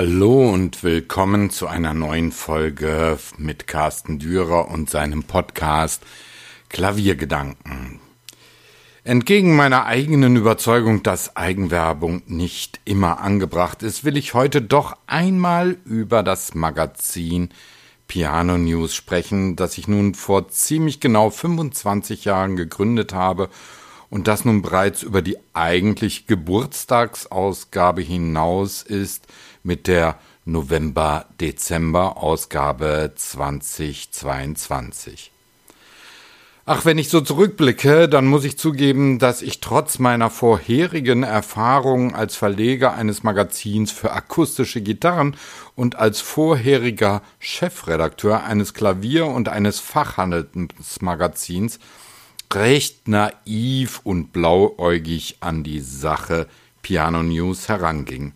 Hallo und willkommen zu einer neuen Folge mit Carsten Dürer und seinem Podcast Klaviergedanken. Entgegen meiner eigenen Überzeugung, dass Eigenwerbung nicht immer angebracht ist, will ich heute doch einmal über das Magazin Piano News sprechen, das ich nun vor ziemlich genau 25 Jahren gegründet habe und das nun bereits über die eigentlich Geburtstagsausgabe hinaus ist mit der November-Dezember-Ausgabe 2022. Ach, wenn ich so zurückblicke, dann muss ich zugeben, dass ich trotz meiner vorherigen Erfahrung als Verleger eines Magazins für akustische Gitarren und als vorheriger Chefredakteur eines Klavier- und eines Fachhandelsmagazins recht naiv und blauäugig an die Sache Piano News heranging.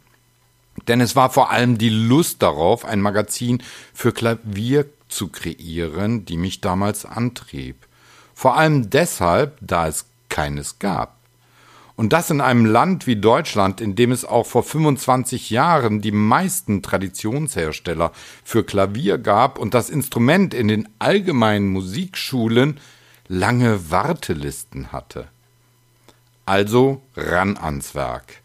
Denn es war vor allem die Lust darauf, ein Magazin für Klavier zu kreieren, die mich damals antrieb. Vor allem deshalb, da es keines gab. Und das in einem Land wie Deutschland, in dem es auch vor 25 Jahren die meisten Traditionshersteller für Klavier gab und das Instrument in den allgemeinen Musikschulen lange Wartelisten hatte. Also ran ans Werk.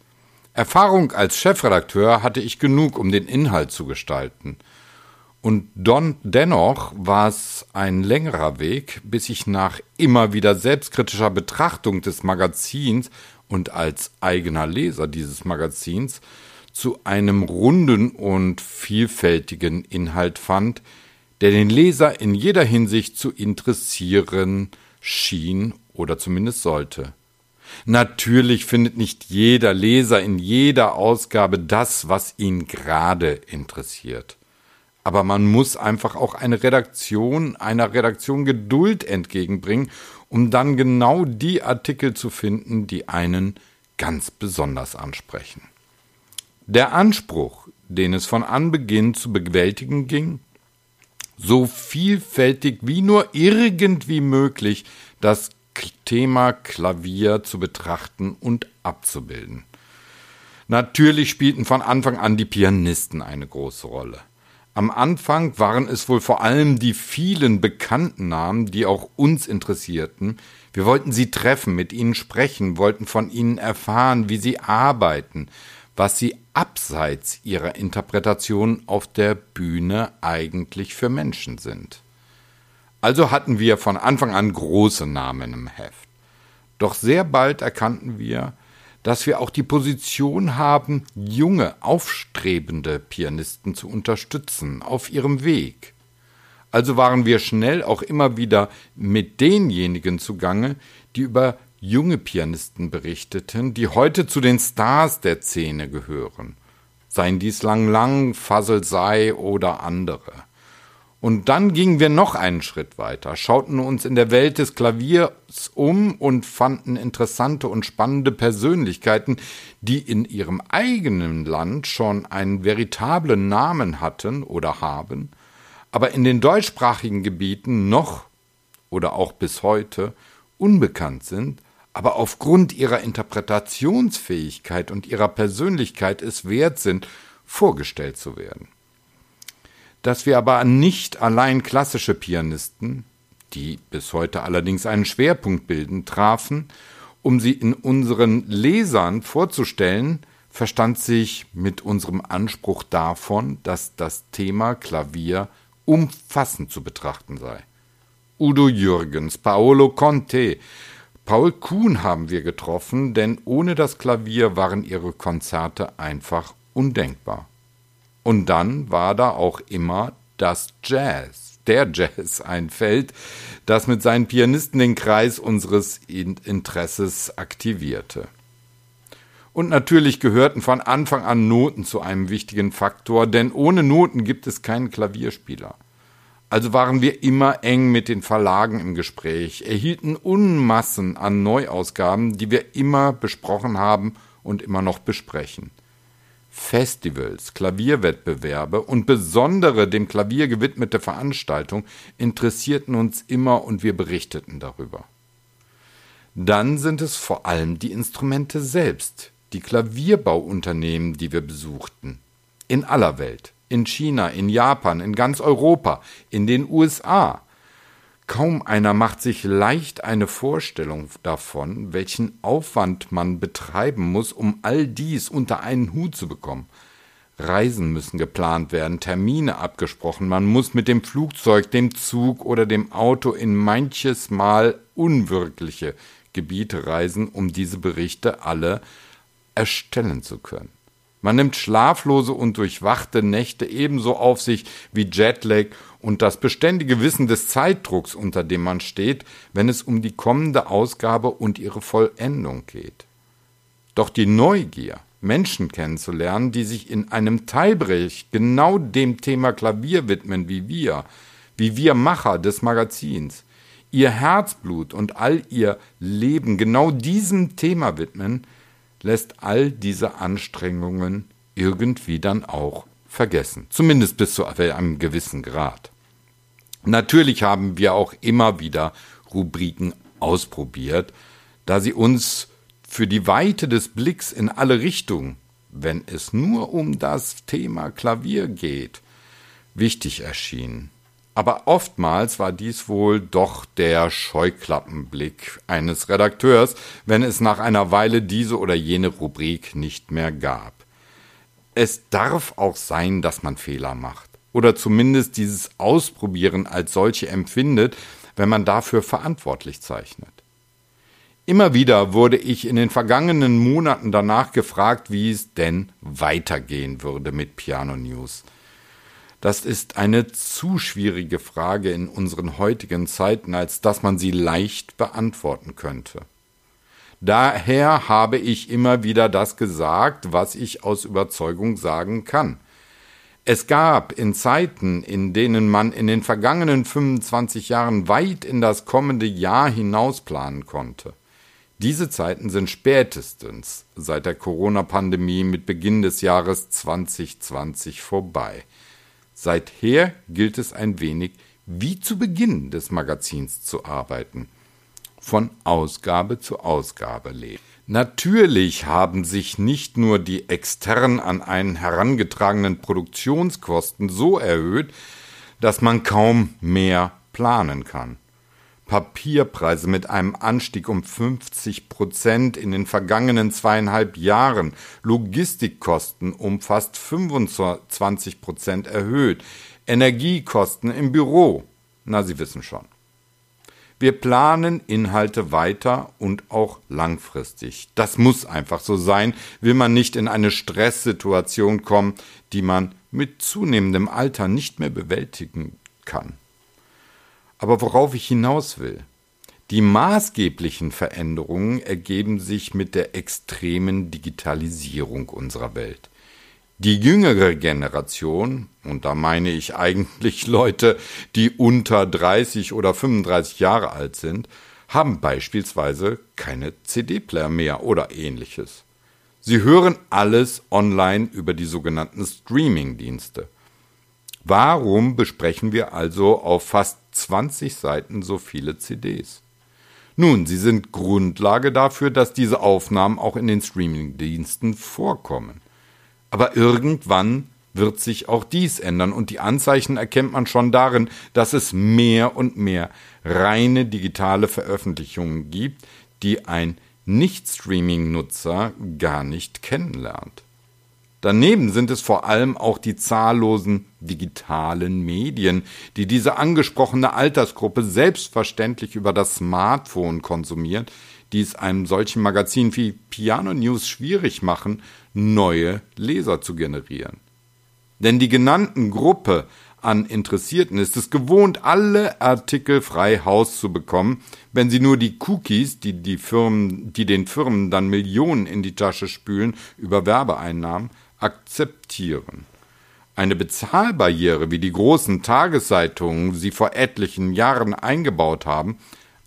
Erfahrung als Chefredakteur hatte ich genug, um den Inhalt zu gestalten. Und don, dennoch war es ein längerer Weg, bis ich nach immer wieder selbstkritischer Betrachtung des Magazins und als eigener Leser dieses Magazins zu einem runden und vielfältigen Inhalt fand, der den Leser in jeder Hinsicht zu interessieren schien oder zumindest sollte. Natürlich findet nicht jeder Leser in jeder Ausgabe das, was ihn gerade interessiert aber man muss einfach auch eine Redaktion, einer Redaktion Geduld entgegenbringen, um dann genau die Artikel zu finden, die einen ganz besonders ansprechen. Der Anspruch, den es von Anbeginn zu bewältigen ging, so vielfältig wie nur irgendwie möglich das Thema Klavier zu betrachten und abzubilden. Natürlich spielten von Anfang an die Pianisten eine große Rolle. Am Anfang waren es wohl vor allem die vielen bekannten Namen, die auch uns interessierten. Wir wollten sie treffen, mit ihnen sprechen, wollten von ihnen erfahren, wie sie arbeiten, was sie abseits ihrer Interpretation auf der Bühne eigentlich für Menschen sind. Also hatten wir von Anfang an große Namen im Heft. Doch sehr bald erkannten wir, dass wir auch die Position haben, junge, aufstrebende Pianisten zu unterstützen auf ihrem Weg. Also waren wir schnell auch immer wieder mit denjenigen zugange, die über junge Pianisten berichteten, die heute zu den Stars der Szene gehören. Seien dies Lang Lang, Fassel Sei oder andere. Und dann gingen wir noch einen Schritt weiter, schauten uns in der Welt des Klaviers um und fanden interessante und spannende Persönlichkeiten, die in ihrem eigenen Land schon einen veritablen Namen hatten oder haben, aber in den deutschsprachigen Gebieten noch oder auch bis heute unbekannt sind, aber aufgrund ihrer Interpretationsfähigkeit und ihrer Persönlichkeit es wert sind, vorgestellt zu werden dass wir aber nicht allein klassische Pianisten, die bis heute allerdings einen Schwerpunkt bilden, trafen, um sie in unseren Lesern vorzustellen, verstand sich mit unserem Anspruch davon, dass das Thema Klavier umfassend zu betrachten sei. Udo Jürgens, Paolo Conte, Paul Kuhn haben wir getroffen, denn ohne das Klavier waren ihre Konzerte einfach undenkbar. Und dann war da auch immer das Jazz, der Jazz, ein Feld, das mit seinen Pianisten den Kreis unseres Interesses aktivierte. Und natürlich gehörten von Anfang an Noten zu einem wichtigen Faktor, denn ohne Noten gibt es keinen Klavierspieler. Also waren wir immer eng mit den Verlagen im Gespräch, erhielten Unmassen an Neuausgaben, die wir immer besprochen haben und immer noch besprechen. Festivals, Klavierwettbewerbe und besondere dem Klavier gewidmete Veranstaltungen interessierten uns immer und wir berichteten darüber. Dann sind es vor allem die Instrumente selbst, die Klavierbauunternehmen, die wir besuchten. In aller Welt. In China, in Japan, in ganz Europa, in den USA. Kaum einer macht sich leicht eine Vorstellung davon, welchen Aufwand man betreiben muss, um all dies unter einen Hut zu bekommen. Reisen müssen geplant werden, Termine abgesprochen, man muss mit dem Flugzeug, dem Zug oder dem Auto in manches Mal unwirkliche Gebiete reisen, um diese Berichte alle erstellen zu können. Man nimmt schlaflose und durchwachte Nächte ebenso auf sich wie Jetlag und das beständige Wissen des Zeitdrucks, unter dem man steht, wenn es um die kommende Ausgabe und ihre Vollendung geht. Doch die Neugier, Menschen kennenzulernen, die sich in einem Teilbereich genau dem Thema Klavier widmen wie wir, wie wir Macher des Magazins, ihr Herzblut und all ihr Leben genau diesem Thema widmen, lässt all diese Anstrengungen irgendwie dann auch vergessen. Zumindest bis zu einem gewissen Grad. Natürlich haben wir auch immer wieder Rubriken ausprobiert, da sie uns für die Weite des Blicks in alle Richtungen, wenn es nur um das Thema Klavier geht, wichtig erschienen. Aber oftmals war dies wohl doch der Scheuklappenblick eines Redakteurs, wenn es nach einer Weile diese oder jene Rubrik nicht mehr gab. Es darf auch sein, dass man Fehler macht oder zumindest dieses Ausprobieren als solche empfindet, wenn man dafür verantwortlich zeichnet. Immer wieder wurde ich in den vergangenen Monaten danach gefragt, wie es denn weitergehen würde mit Piano News. Das ist eine zu schwierige Frage in unseren heutigen Zeiten, als dass man sie leicht beantworten könnte. Daher habe ich immer wieder das gesagt, was ich aus Überzeugung sagen kann. Es gab in Zeiten, in denen man in den vergangenen 25 Jahren weit in das kommende Jahr hinaus planen konnte. Diese Zeiten sind spätestens seit der Corona-Pandemie mit Beginn des Jahres 2020 vorbei. Seither gilt es ein wenig wie zu Beginn des Magazins zu arbeiten. Von Ausgabe zu Ausgabe leben. Natürlich haben sich nicht nur die extern an einen herangetragenen Produktionskosten so erhöht, dass man kaum mehr planen kann. Papierpreise mit einem Anstieg um 50 Prozent in den vergangenen zweieinhalb Jahren, Logistikkosten um fast 25 Prozent erhöht, Energiekosten im Büro. Na, Sie wissen schon. Wir planen Inhalte weiter und auch langfristig. Das muss einfach so sein, will man nicht in eine Stresssituation kommen, die man mit zunehmendem Alter nicht mehr bewältigen kann. Aber worauf ich hinaus will, die maßgeblichen Veränderungen ergeben sich mit der extremen Digitalisierung unserer Welt. Die jüngere Generation, und da meine ich eigentlich Leute, die unter 30 oder 35 Jahre alt sind, haben beispielsweise keine CD-Player mehr oder ähnliches. Sie hören alles online über die sogenannten Streaming-Dienste. Warum besprechen wir also auf fast 20 Seiten so viele CDs? Nun, sie sind Grundlage dafür, dass diese Aufnahmen auch in den Streamingdiensten vorkommen. Aber irgendwann wird sich auch dies ändern und die Anzeichen erkennt man schon darin, dass es mehr und mehr reine digitale Veröffentlichungen gibt, die ein Nicht-Streaming-Nutzer gar nicht kennenlernt. Daneben sind es vor allem auch die zahllosen digitalen Medien, die diese angesprochene Altersgruppe selbstverständlich über das Smartphone konsumiert, die es einem solchen Magazin wie Piano News schwierig machen, neue Leser zu generieren. Denn die genannten Gruppe an Interessierten ist es gewohnt, alle Artikel frei Haus zu bekommen, wenn sie nur die Cookies, die, die, Firmen, die den Firmen dann Millionen in die Tasche spülen über Werbeeinnahmen, akzeptieren. Eine Bezahlbarriere, wie die großen Tageszeitungen sie vor etlichen Jahren eingebaut haben,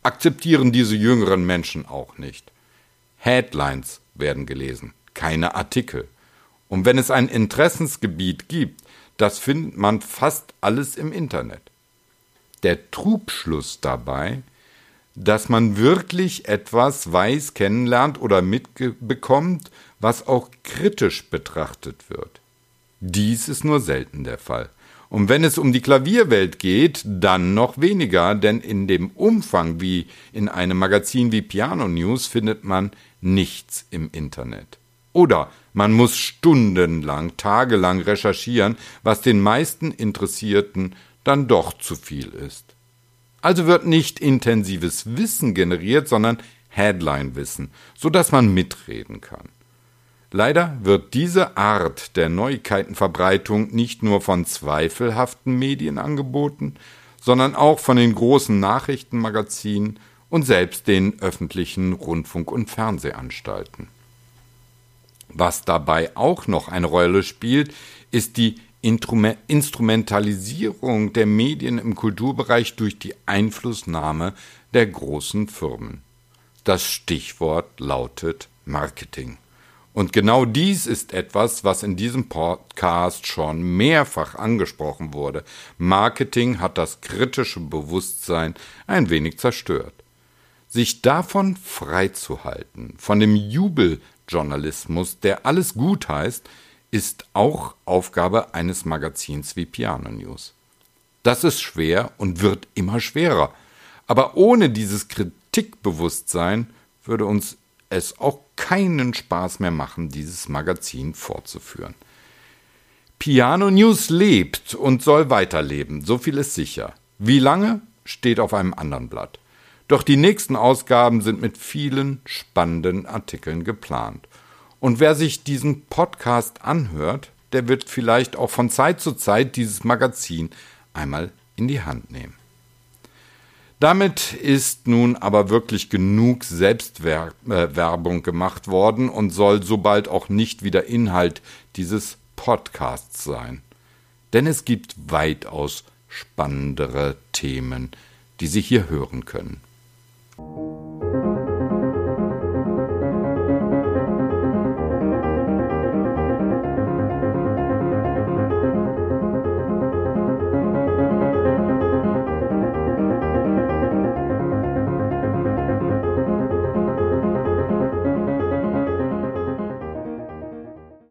akzeptieren diese jüngeren Menschen auch nicht. Headlines werden gelesen, keine Artikel. Und wenn es ein Interessensgebiet gibt, das findet man fast alles im Internet. Der Trugschluss dabei, dass man wirklich etwas weiß, kennenlernt oder mitbekommt, was auch kritisch betrachtet wird. Dies ist nur selten der Fall. Und wenn es um die Klavierwelt geht, dann noch weniger, denn in dem Umfang wie in einem Magazin wie Piano News findet man nichts im Internet. Oder man muss stundenlang, tagelang recherchieren, was den meisten Interessierten dann doch zu viel ist. Also wird nicht intensives Wissen generiert, sondern Headline-Wissen, so dass man mitreden kann. Leider wird diese Art der Neuigkeitenverbreitung nicht nur von zweifelhaften Medien angeboten, sondern auch von den großen Nachrichtenmagazinen und selbst den öffentlichen Rundfunk- und Fernsehanstalten. Was dabei auch noch eine Rolle spielt, ist die Instrumentalisierung der Medien im Kulturbereich durch die Einflussnahme der großen Firmen. Das Stichwort lautet Marketing. Und genau dies ist etwas, was in diesem Podcast schon mehrfach angesprochen wurde. Marketing hat das kritische Bewusstsein ein wenig zerstört. Sich davon freizuhalten, von dem Jubeljournalismus, der alles gut heißt, ist auch Aufgabe eines Magazins wie Piano News. Das ist schwer und wird immer schwerer. Aber ohne dieses Kritikbewusstsein würde uns es auch keinen Spaß mehr machen, dieses Magazin fortzuführen. Piano News lebt und soll weiterleben, so viel ist sicher. Wie lange steht auf einem anderen Blatt. Doch die nächsten Ausgaben sind mit vielen spannenden Artikeln geplant. Und wer sich diesen Podcast anhört, der wird vielleicht auch von Zeit zu Zeit dieses Magazin einmal in die Hand nehmen. Damit ist nun aber wirklich genug Selbstwerbung gemacht worden und soll sobald auch nicht wieder Inhalt dieses Podcasts sein. Denn es gibt weitaus spannendere Themen, die Sie hier hören können.